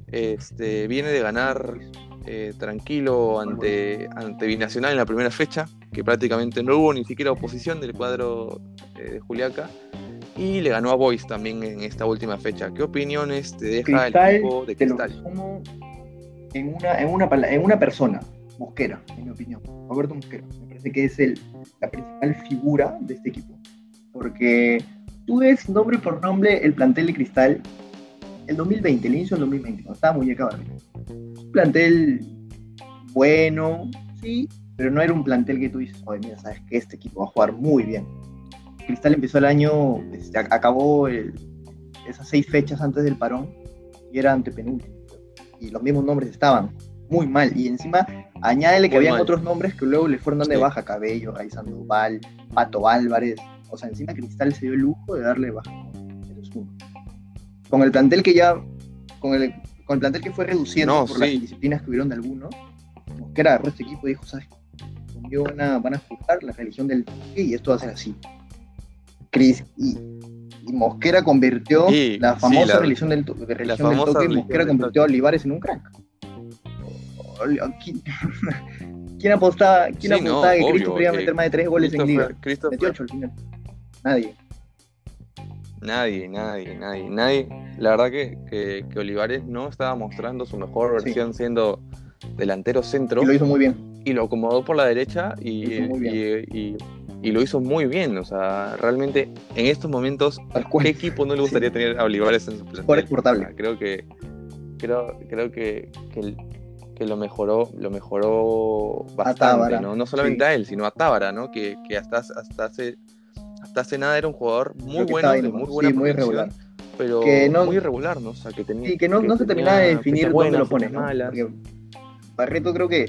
Este, viene de ganar eh, tranquilo ante, ante Binacional en la primera fecha, que prácticamente no hubo ni siquiera oposición del cuadro de Juliaca. Y le ganó a Boys también en esta última fecha. ¿Qué opiniones te deja el equipo de Cristal? en una, en, una, en una persona, Mosquera, en mi opinión. Roberto Mosquera. Me parece que es el, la principal figura de este equipo. Porque tú ves nombre por nombre el plantel de Cristal el 2020, el inicio del 2020, cuando estaba muy acabado. Un plantel bueno, sí, pero no era un plantel que tú dices, oye, mira, sabes que este equipo va a jugar muy bien. Cristal empezó el año, este, acabó esas seis fechas antes del parón y era antepenúltimo. Y los mismos nombres estaban muy mal. Y encima, añádele que habían otros nombres que luego le fueron dando de baja. Cabello, Ray Sandoval, Pato Álvarez. O sea, encima Cristal se dio el lujo de darle baja. Con el plantel que ya. Con el, con el plantel que fue reduciendo por las disciplinas que hubieron de algunos, Mosquera agarró este equipo y dijo, ¿sabes? Conmigo van a, van a juzgar la religión del toque y esto va a ser así. Cris, y, Mosquera convirtió la famosa religión del, de religión del toque, Mosquera convirtió a Olivares en un crack. ¿Quién, apostaba, quién apostaba que Cristo podía meter más de tres goles en Liga? Metió ocho al final. Nadie. Nadie, nadie, nadie, nadie. La verdad que, que, Olivares no estaba mostrando su mejor versión siendo delantero centro. Y lo hizo muy bien. Y lo acomodó por la derecha y, y, y, lo hizo muy bien. O sea, realmente en estos momentos, ¿a qué equipo no le gustaría tener a Olivares en su plantel? creo que creo, creo que, que que lo mejoró, lo mejoró bastante, ¿no? No solamente a él, sino a Tábara, ¿no? Que, que hasta, hasta, hace, hasta hace nada era un jugador muy bueno, de muy buena sí, muy regular. pero muy irregular, ¿no? O sea, que tenía, y que no, no se terminaba de definir dónde lo pone, ¿no? Porque Barreto creo que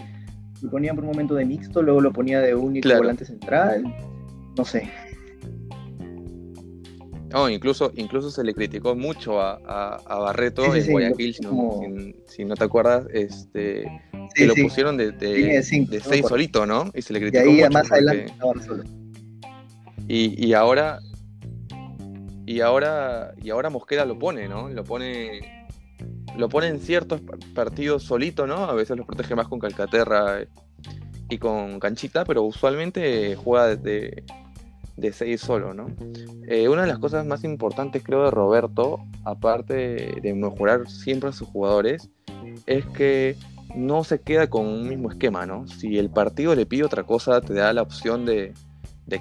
lo ponía por un momento de mixto, luego lo ponía de único volante central, no sé. No, incluso, incluso se le criticó mucho a, a, Barreto en Guayaquil, si, no, te acuerdas, este, que lo pusieron de, de, seis solito, ¿no? Y se le criticó y ahí, más adelante solo. Y, y, ahora y ahora y ahora Mosquera lo pone, ¿no? Lo pone lo pone en ciertos partidos solito, ¿no? A veces lo protege más con Calcaterra y con Canchita, pero usualmente juega desde de seguir solo, ¿no? Eh, una de las cosas más importantes, creo, de Roberto, aparte de mejorar siempre a sus jugadores, es que no se queda con un mismo esquema, ¿no? Si el partido le pide otra cosa, te da la opción de,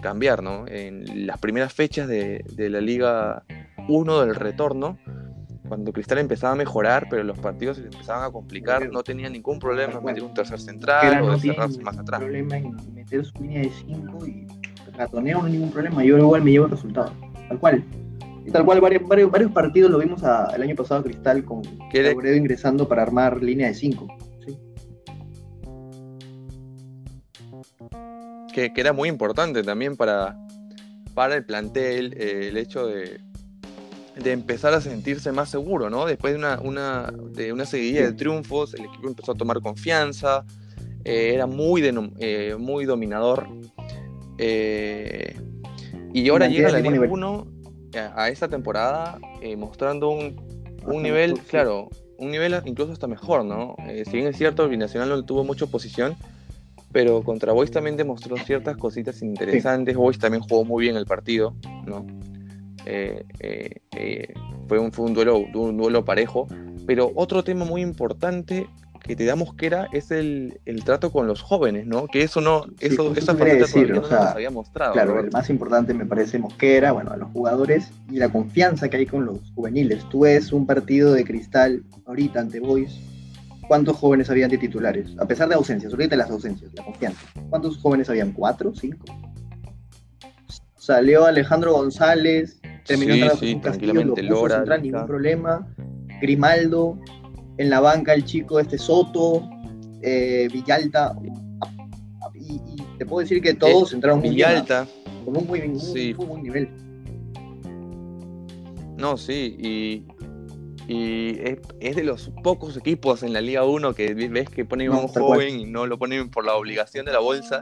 cambiar, ¿no? En las primeras fechas de, la Liga 1 del retorno, cuando Cristal empezaba a mejorar, pero los partidos se empezaban a complicar, no tenía ningún problema en meter un tercer central o de cerrarse más atrás. problema en meter su línea de 5 y ratoneo no hay ningún problema. Yo igual me llevo el resultado. Tal cual. Y tal cual, varios, varios, varios partidos lo vimos a, el año pasado a Cristal con Lauredo ingresando para armar línea de 5. ¿sí? Que, que, era muy importante también para, para el plantel eh, el hecho de, de, empezar a sentirse más seguro, ¿no? Después de una, una, de una seguidilla de triunfos, el equipo empezó a tomar confianza, eh, era muy, de, eh, muy dominador. Eh, y ahora llega la Liga 1 a, esta temporada eh, mostrando un, un nivel, claro, un nivel incluso hasta mejor, ¿no? Eh, si bien es cierto, el Binacional no tuvo mucha oposición, pero contra Boys también demostró ciertas cositas interesantes. Sí. Boys también jugó muy bien el partido, ¿no? Eh, eh, fue, un, fue un, duelo, un duelo parejo. Pero otro tema muy importante que te da Mosquera es el, el, trato con los jóvenes, ¿no? Que eso no, eso, sí, esa decir, o no sea, nos había mostrado. Claro, el más importante me parece Mosquera, bueno, a los jugadores y la confianza que hay con los juveniles. Tú ves un partido de cristal ahorita ante Boys, ¿cuántos jóvenes habían de titulares? A pesar de ausencias, ahorita las ausencias, la confianza. ¿Cuántos jóvenes habían? ¿Cuatro? ¿Cinco? Salió Alejandro González, terminó Sí, sí, Castillo, lo puso Lora, central, ningún problema. Grimaldo, en la banca el chico este Soto, eh, Villalta, y, y te puedo decir que todos entraron muy bien, ¿ah? Villalta, con un muy, muy, Sí. muy buen nivel. no, sí, y, y es, es de los pocos equipos en la Liga 1 que ves que ponen a No, un tal cual. joven y no lo ponen por la obligación de la bolsa,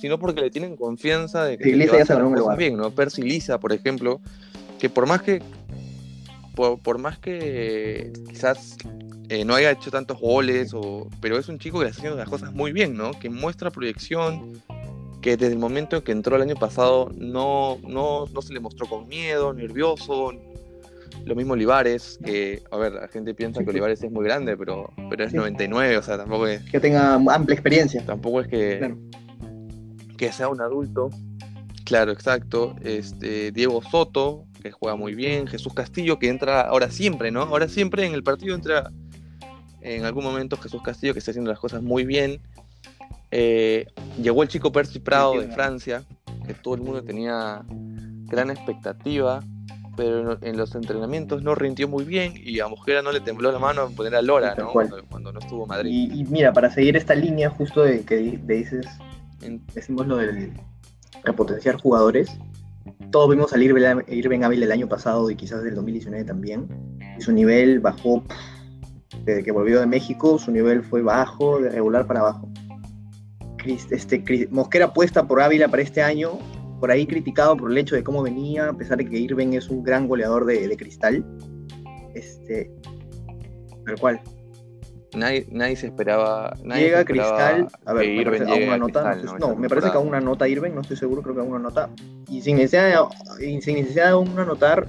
sino porque le tienen confianza de que Sí, te Lisa va a ya se hacer un cosas bien, ¿no? Percy Lisa, por ejemplo, que por más que por, por más que quizás eh, no haya hecho tantos goles, o, pero es un chico que está haciendo las cosas muy bien, ¿no? Que muestra proyección, que desde el momento en que entró el año pasado no, no, no se le mostró con miedo, nervioso. Lo mismo Olivares, que, a ver, la gente piensa que. Olivares es muy grande, pero, pero es Sí. 99, o sea, tampoco es, Que tenga amplia experiencia. tampoco es que, Claro. que sea un adulto. Claro, exacto. Este, Diego Soto, que juega muy bien. Jesús Castillo, que entra ahora siempre, ¿no? Ahora siempre en el partido entra en algún momento Jesús Castillo, que está haciendo las cosas muy bien. Eh, llegó el chico Percy Prado de. Francia, que todo el mundo tenía gran expectativa, pero en los entrenamientos no rindió muy bien y a Mosquera no le tembló la mano en poner a Lora, ¿no? Cuando, cuando no estuvo Madrid. Y, y mira, para seguir esta línea justo de que de dices, decimos lo del repotenciar jugadores, todos vimos al Irben, Irben Ávila el año pasado y quizás del 2019 también, su nivel bajó desde que volvió de México, su nivel fue bajo, de regular para abajo. Este, Mosquera apuesta por Ávila para este año, por ahí criticado por el hecho de cómo venía, a pesar de que Irben es un gran goleador de, de cristal. Este, tal cual. Nadie, nadie se esperaba. Nadie Llega se esperaba Cristal, a ver, que a una a nota, Cristal, no, me parece que a una nota Irben, no estoy seguro, creo que a una nota. Y sin necesidad, y sin necesidad de una nota,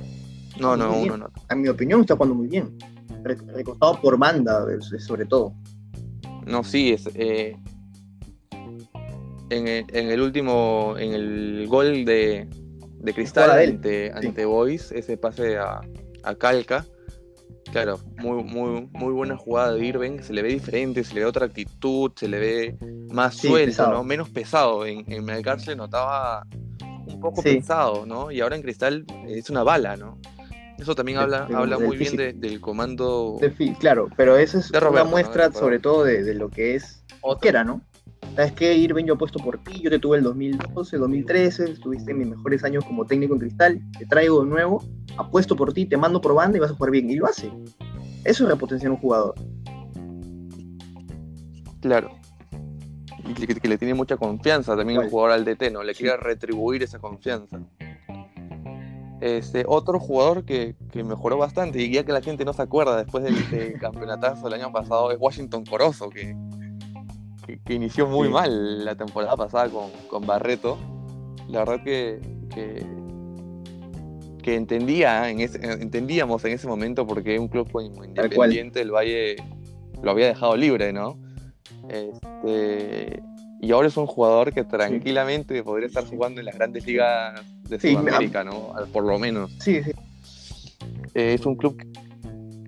No, no, uno bien. no. en mi opinión, está jugando muy bien. Re- Recostado por banda, sobre todo. No, sí, es. eh, en, el, en el último. En el gol de, de Cristal de ante, sí. ante Boys, ese pase a, a Calca. Claro, muy, muy, muy buena jugada de Irving. Se le ve diferente, se le ve otra actitud, se le ve más Sí, suelto, pesado. ¿no? Menos pesado. En, en Melgar se le notaba un poco Sí. pesado, ¿no? Y ahora en Cristal es una bala, ¿no? Eso también habla, habla muy bien de- del comando. Claro, pero eso es Roberto, una ¿no? muestra sobre todo de, lo que es Mosquera, ¿no? ¿Sabes qué? Irben, yo apuesto por ti, yo te tuve el 2012, 2013, estuviste en mis mejores años como técnico en Cristal, te traigo de nuevo, apuesto por ti, te mando por banda y vas a jugar bien. Y lo hace. Eso es repotenciar un jugador. Claro. Y que, que le tiene mucha confianza también Igual. jugador al DT, ¿no? Le Sí. quiere retribuir esa confianza. Este, otro jugador que, que mejoró bastante, y ya que la gente no se acuerda después del, del campeonatazo del año pasado, es Washington Corozo, que, que, que inició muy Sí. mal la temporada pasada con, con Barreto. La verdad que, que, que entendía, en ese- entendíamos en ese momento porque un club. Independiente del Valle lo había dejado libre, ¿no? Este, y ahora es un jugador que tranquilamente podría estar jugando en las grandes ligas de Sí, Sudamérica, ¿no? Por lo menos. Sí, sí. Eh, es un club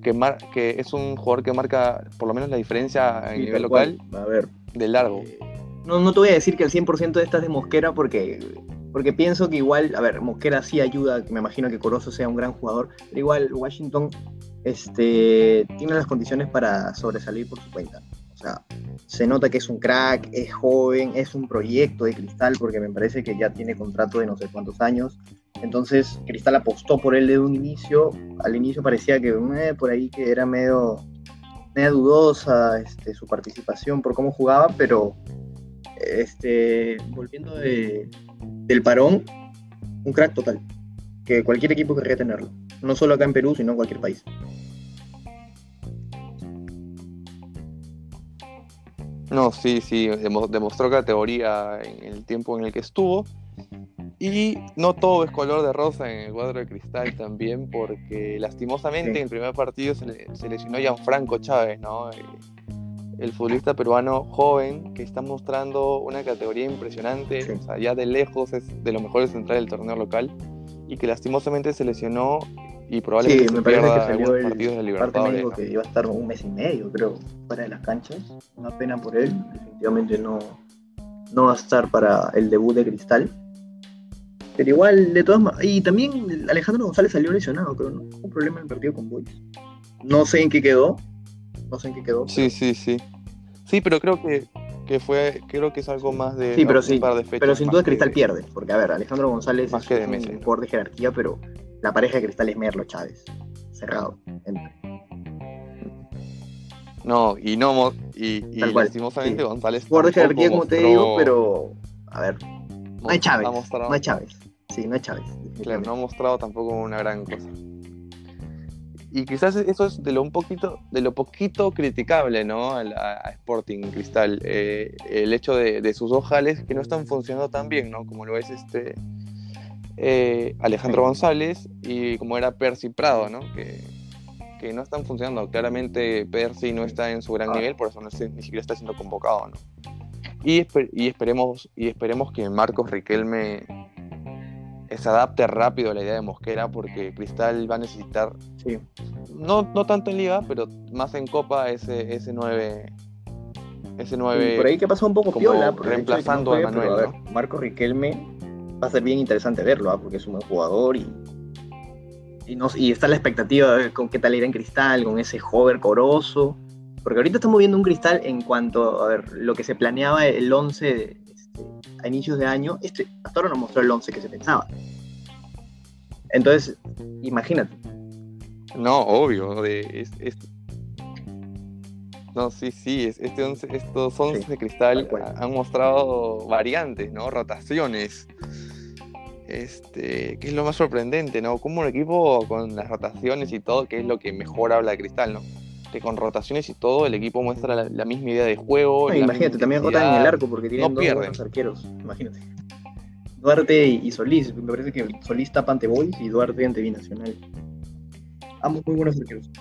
que, mar- que es un jugador que marca por lo menos la diferencia en Sí, nivel cual. local A ver, de largo. Eh, No, no te voy a decir que el 100% de estas de Mosquera porque, porque pienso que igual, a ver, Mosquera sí ayuda, me imagino que Corozo sea un gran jugador, pero igual Washington este, tiene las condiciones para sobresalir por su cuenta. O sea, se nota que es un crack, es joven, es un proyecto de Cristal porque me parece que ya tiene contrato de no sé cuántos años. Entonces, Cristal apostó por él desde un inicio. Al inicio parecía que eh, por ahí que era medio, media dudosa este, su participación por cómo jugaba, pero este, volviendo de- del parón, un crack total. Que cualquier equipo querría tenerlo. No solo acá en Perú, sino en cualquier país. No, sí, sí, demo- demostró categoría en el tiempo en el que estuvo. Y no todo es color de rosa en el cuadro de cristal también, porque lastimosamente Sí. en el primer partido se, le- se lesionó Gianfranco Chávez, ¿no? Eh, El futbolista peruano joven que está mostrando una categoría impresionante, Sí. o sea, ya de lejos es de los mejores centrales del torneo local, y que lastimosamente se lesionó y probablemente Sí, me parece pierda que salió algunos el partidos de Libertadores. que iba a estar un mes y medio, creo, fuera de las canchas. Una pena por él. Definitivamente no, no va a estar para el debut de Cristal. Pero igual, de todas maneras. Y también Alejandro González salió lesionado, creo, ¿no? Hubo un problema en el partido con Boys. No sé en qué quedó. No sé en qué quedó. Sí, sí, sí. Sí, pero creo que, que fue, creo que es algo más de Sí, pero sí, par de fechas. Pero sin duda Cristal pierde, porque a ver, Alejandro González Más es que de un jugador de jerarquía, pero la pareja de Cristal es Merlo Chávez. Cerrado. Entre. No, y no y, y lastimosamente sí. González. Jugador de jerarquía, como te digo, pero. A ver, no mo- Chávez. ha mostrado- No hay Chávez. Sí, no hay Chávez. Claro, no ha mostrado tampoco una gran cosa. Y quizás eso es de lo un poquito, de lo poquito criticable, ¿no? A, la- a Sporting Cristal. eh, el hecho de, de sus ojales que no están funcionando tan bien, ¿no? Como lo es este eh, Alejandro. González y como era Percy Prado, ¿no? Que, que no están funcionando. Claramente Percy no está en su gran Ah. nivel, por eso no ni siquiera está siendo convocado, ¿no? Y, esper- y esperemos, y esperemos que Marcos Riquelme se adapte rápido a la idea de Mosquera porque Cristal va a necesitar, Sí. no, no tanto en liga, pero más en Copa ese, ese 9. Ese Y 9 por ahí que pasó un poco como piola. que no reemplazando a pero, Manuel, ver, Marco Riquelme va a ser bien interesante verlo, ¿ah? porque es un buen jugador y. Y, no- y está la expectativa de ver con qué tal irá en cristal, con ese hover coroso. Porque ahorita estamos viendo un cristal en cuanto a ver lo que se planeaba el 11 de- este, a inicios de año. Este, hasta ahora no mostró el 11 que se pensaba. Entonces, imagínate. No, obvio. De, es- es- No, sí, sí. es- este once- estos 11 Sí, de cristal han mostrado variantes, ¿no? Rotaciones. Este, que es lo más sorprendente, ¿no? Como un equipo con las rotaciones y todo, que es lo que mejor habla de Cristal, ¿no? Que con rotaciones y todo el equipo muestra la, la misma idea de juego. No, imagínate, también rotan en el arco porque tienen No dos pierden. buenos arqueros. Imagínate. Duarte y, y Solís. Me parece que Solís tapa ante Boys y Duarte ante Binacional. Ambos muy buenos arqueros.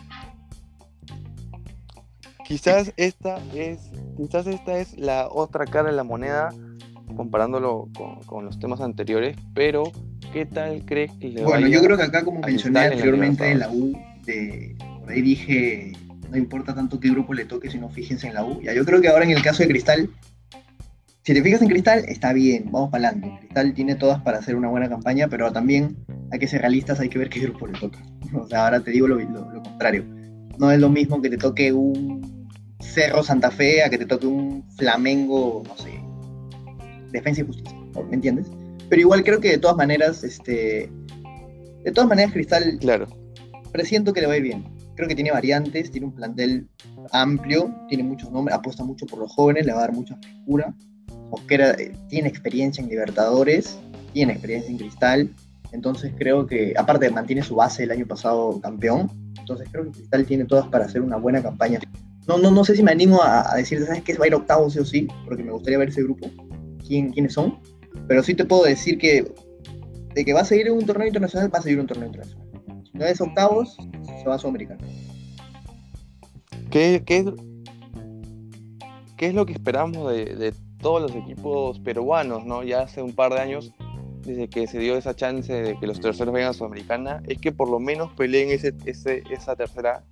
Quizás esta es, quizás esta es la otra cara de la moneda comparándolo con, con los temas anteriores, pero ¿qué tal crees que le Bueno, vaya yo creo que acá, como mencioné Cristal en la anteriormente en la U, de, por ahí dije, no importa tanto qué grupo le toque, sino fíjense en la U. Ya, yo creo que ahora en el caso de Cristal, si te fijas en Cristal, está bien, vamos para adelante. Cristal tiene todas para hacer una buena campaña, pero también hay que ser realistas, hay que ver qué grupo le toca. O sea, ahora te digo lo, lo- lo contrario. No es lo mismo que te toque un Cerro Santa Fe a que te toque un Flamengo, no sé, Defensa y Justicia, ¿me entiendes? Pero igual creo que de todas maneras, este, de todas maneras Cristal Claro, presiento que le va a ir bien. Creo que tiene variantes, tiene un plantel amplio, tiene muchos nombres, apuesta mucho por los jóvenes, le va a dar mucha frescura. Mosquera eh, tiene experiencia en Libertadores, tiene experiencia en Cristal, entonces creo que, aparte mantiene su base el año pasado campeón, entonces creo que Cristal tiene todas para hacer una buena campaña. No, no, no sé si me animo a, a decir, ¿sabes qué? Va a ir octavo sí o sí, porque me gustaría ver ese grupo, quién, quiénes son, pero sí te puedo decir que de que va a seguir un torneo internacional, va a seguir un torneo internacional. Si no es octavos, se va a Sudamericano. ¿qué, qué, es, qué es lo que esperamos de, de todos los equipos peruanos, ¿no? Ya hace un par de años, desde que se dio esa chance de que los terceros vengan a Sudamericana, es que por lo menos peleen ese, ese, esa tercera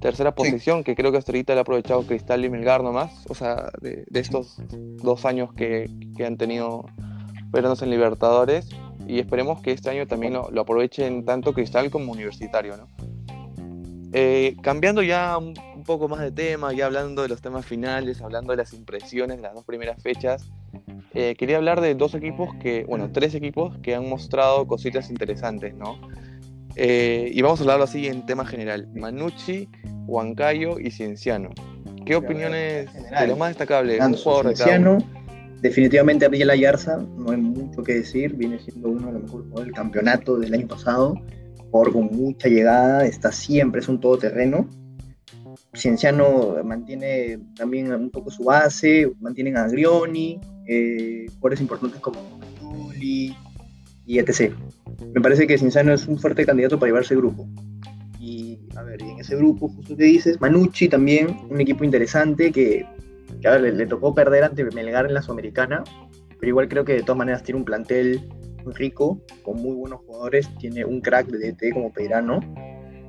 tercera posición, que creo que hasta ahorita le ha aprovechado Cristal y Melgar nomás, o sea, de, de estos dos años que, que han tenido vernos en Libertadores, y esperemos que este año también lo, lo aprovechen tanto Cristal como Universitario, ¿no? Eh, cambiando ya un, un poco más de tema, ya hablando de los temas finales, hablando de las impresiones de las dos primeras fechas, eh, quería hablar de dos equipos que, bueno, tres equipos que han mostrado cositas interesantes, ¿no? Eh, y vamos a hablarlo así en tema general. Manucci, Huancayo y Cienciano. ¿Qué opiniones general. de lo más destacable? Un jugador de cada Cienciano, uno. Definitivamente Ariel Ayarza, no hay mucho que decir, viene siendo uno de los mejores del campeonato del año pasado, jugador con mucha llegada, está siempre, es un todoterreno. Cienciano mantiene también un poco su base, mantienen a Agrioni, eh, jugadores importantes como Juli y etc. Me parece que Cienciano es un fuerte candidato para llevarse grupo. Y a ver, y en ese grupo, justo que dices, Manucci también, un equipo interesante que, le, le tocó perder ante Melgar en la Sudamericana, pero igual creo que de todas maneras tiene un plantel muy rico, con muy buenos jugadores, tiene un crack de DT como Peirano,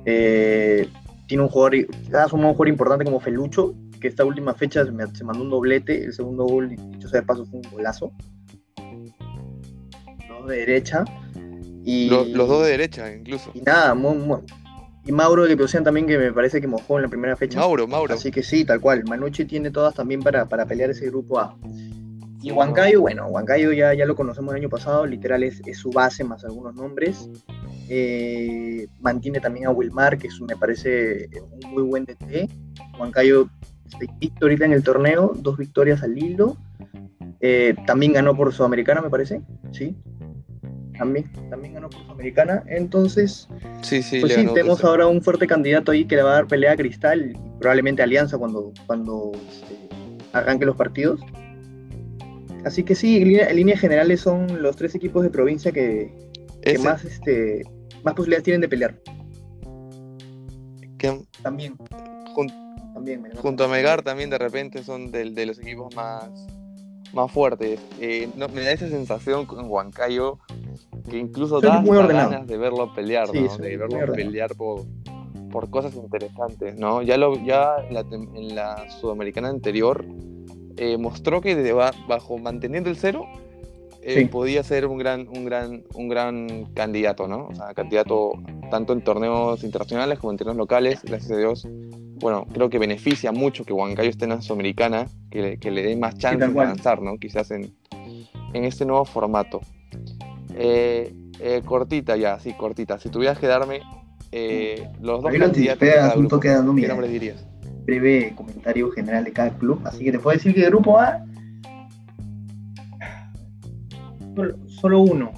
eh, tiene un jugador, quizás un jugador importante como Felucho, que esta última fecha se, me- se mandó un doblete, el segundo gol, dicho sea de paso, fue un golazo. Dos de derecha. Y, Los, los dos de derecha, incluso. y nada, muy- muy- y Mauro de Peosian también, que me parece que mojó en la primera fecha. Mauro, Mauro. Así que sí, tal cual. Manucci tiene todas también para, para pelear ese grupo A. Y Huancayo, bueno, Huancayo ya, ya lo conocemos el año pasado, literal es, es su base más algunos nombres. Eh, mantiene también a Wilmar, que es, me parece un muy buen DT. Huancayo está invicto ahorita en el torneo, dos victorias al hilo. Eh, también ganó por Sudamericana, me parece, ¿sí? También, también ganó por Sudamericana. Entonces, Sí, sí, pues sí, tenemos 2-0. ahora un fuerte candidato ahí que le va a dar pelea a Cristal y probablemente Alianza cuando, cuando este, arranque los partidos. Así que sí, en, línea- en líneas generales son los tres equipos de provincia que, más, este, más posibilidades tienen de pelear. que También, jun- también. me- junto a Melgar también de repente son del- de, los equipos más, más fuertes. Eh, no, me da esa sensación con Huancayo que incluso da ganas de verlo pelear, Sí, ¿no? de verlo pelear por, por cosas interesantes, ¿no? Ya, lo, ya en, la, tem- en la sudamericana anterior eh, mostró que de bajo manteniendo el cero eh, Sí. podía ser un gran, un gran, un gran candidato, ¿no? O sea, candidato tanto en torneos internacionales como en torneos locales, gracias a Dios. Bueno, creo que beneficia mucho que Huancayo esté en la Sudamericana, que le, que le dé más chances tal de avanzar, ¿no? Quizás en, en este nuevo formato. Eh, eh, cortita ya, sí, cortita. Si tuvieras que darme eh, los dos lo candidatos de cada grupo, ¿qué nombres dirías? breve comentario general de cada club. Así que te puedo decir que de grupo A, Solo, uno.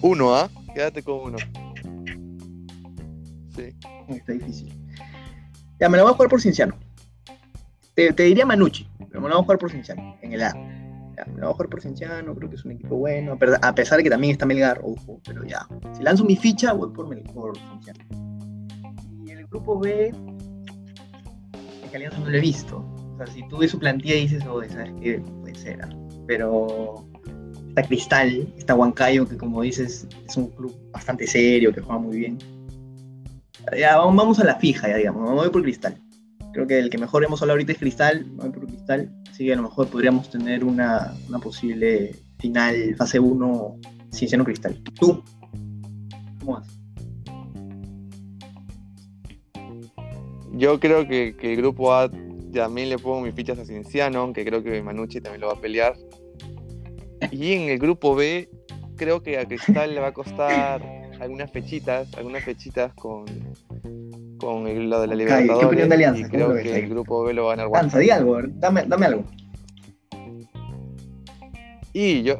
Uno, ¿ah? Quédate con uno. Sí. está difícil. Ya, me la voy a jugar por Cinciano. Te, te diría Manucci, pero me la voy a jugar por Cinciano, en el A. A jugar por Cinciano, creo que es un equipo bueno, a a pesar de que también está Melgar, ojo, pero ya. Si lanzo mi ficha, voy por, Mel- por. Y el grupo B, que no lo he visto. O sea, si tú ves su plantilla y dices, oh, ¿sabes qué? Puede ser. ah". Pero está Cristal, está Huancayo, que como dices, es un club bastante serio, que juega muy bien. Ya, vamos, vamos a la fija, ya digamos, me voy por Cristal. Creo que el que mejor hemos hablado ahorita es Cristal, por Cristal. Así que a lo mejor podríamos tener una, una posible final, fase 1, Cienciano Cristal. ¿Tú? ¿Cómo vas? Yo creo que, que el grupo A también le pongo mis fichas a Cienciano, aunque creo que Manucci también lo va a pelear. Y en el grupo B, creo que a Cristal le va a costar algunas fechitas, algunas fechitas con, con el- lo de la Ok, ¿qué Libertadores. opinión de Alianza? Y ¿Cómo creo que ahí? el grupo B lo va a ganar. Lanza, di algo, dame, dame algo. Y yo,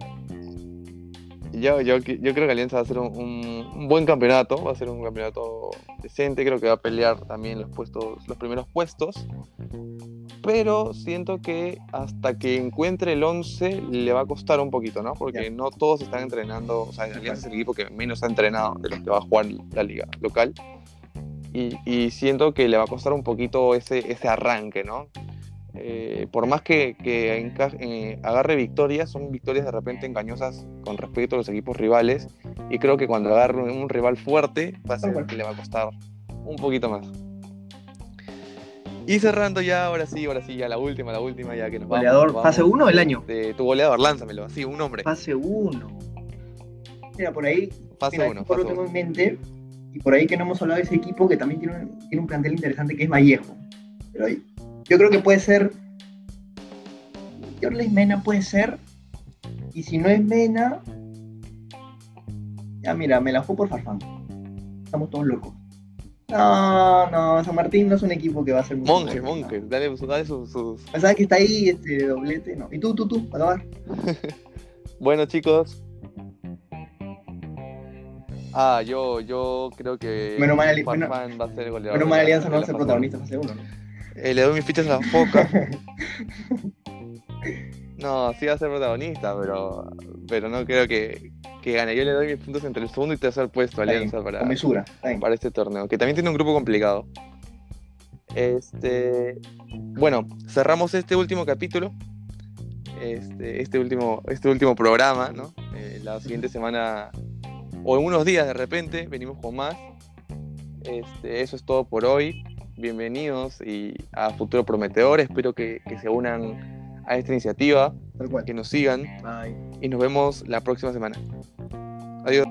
yo, yo, yo creo que Alianza va a ser un, un- un buen campeonato, va a ser un campeonato decente, creo que va a pelear también los puestos, los primeros puestos. Pero siento que hasta que encuentre el 11 le va a costar un poquito, ¿no? Porque Ya. no todos están entrenando, o sea, Alianza es el equipo que menos ha entrenado de los que va a jugar la liga local. Y, y siento que le va a costar un poquito ese, ese arranque, ¿no? Eh, por más que, eh, agarre victorias, son victorias de repente engañosas con respecto a los equipos rivales. Y creo que cuando agarre un, un rival fuerte, va a ser que le va a costar un poquito más. Y cerrando ya, ahora sí, ahora sí, ya la última, la última, ya que nos Goleador, vamos, fase vamos. 1 del año. De tu goleador, lánzamelo, así, un nombre. Fase 1. Mira, por ahí, Fase mira, 1, por lo fase tengo 1. en mente, y por ahí que no hemos hablado de ese equipo que también tiene un, tiene un plantel interesante que es Vallejo. Pero ahí- yo creo que puede ser. Yorles Mena puede ser. Y si no es Mena. Ya mira, me la juego por Farfán. Estamos todos locos. No, no, San Martín no es un equipo que va a ser Monjes, monjes, dale, dale sus, sus- no. ¿Sabes que está ahí este doblete? No. ¿Y tú, tú, tú? Para acabar. Bueno, chicos. Ah, yo, yo creo que Menos mal, Ali- menos- Farfán va a ser goleador. Menos mal Alianza no va a ser protagonista fase 1, ¿no? Eh, le doy mis fichas a la foca. no, sí va a ser protagonista, pero, pero no creo que, que gane. Yo le doy mis puntos entre el segundo y tercer puesto a Alianza para, bien. para este torneo, que también tiene un grupo complicado. Este, bueno, cerramos este último capítulo, este, este último, este último programa, ¿no? Eh, la siguiente semana o en unos días de repente venimos con más. Este, eso es todo por hoy. Bienvenidos y a Futuro Prometedor. Espero que, que se unan a esta iniciativa, Tal cual. que nos sigan Bye. y nos vemos la próxima semana. Adiós.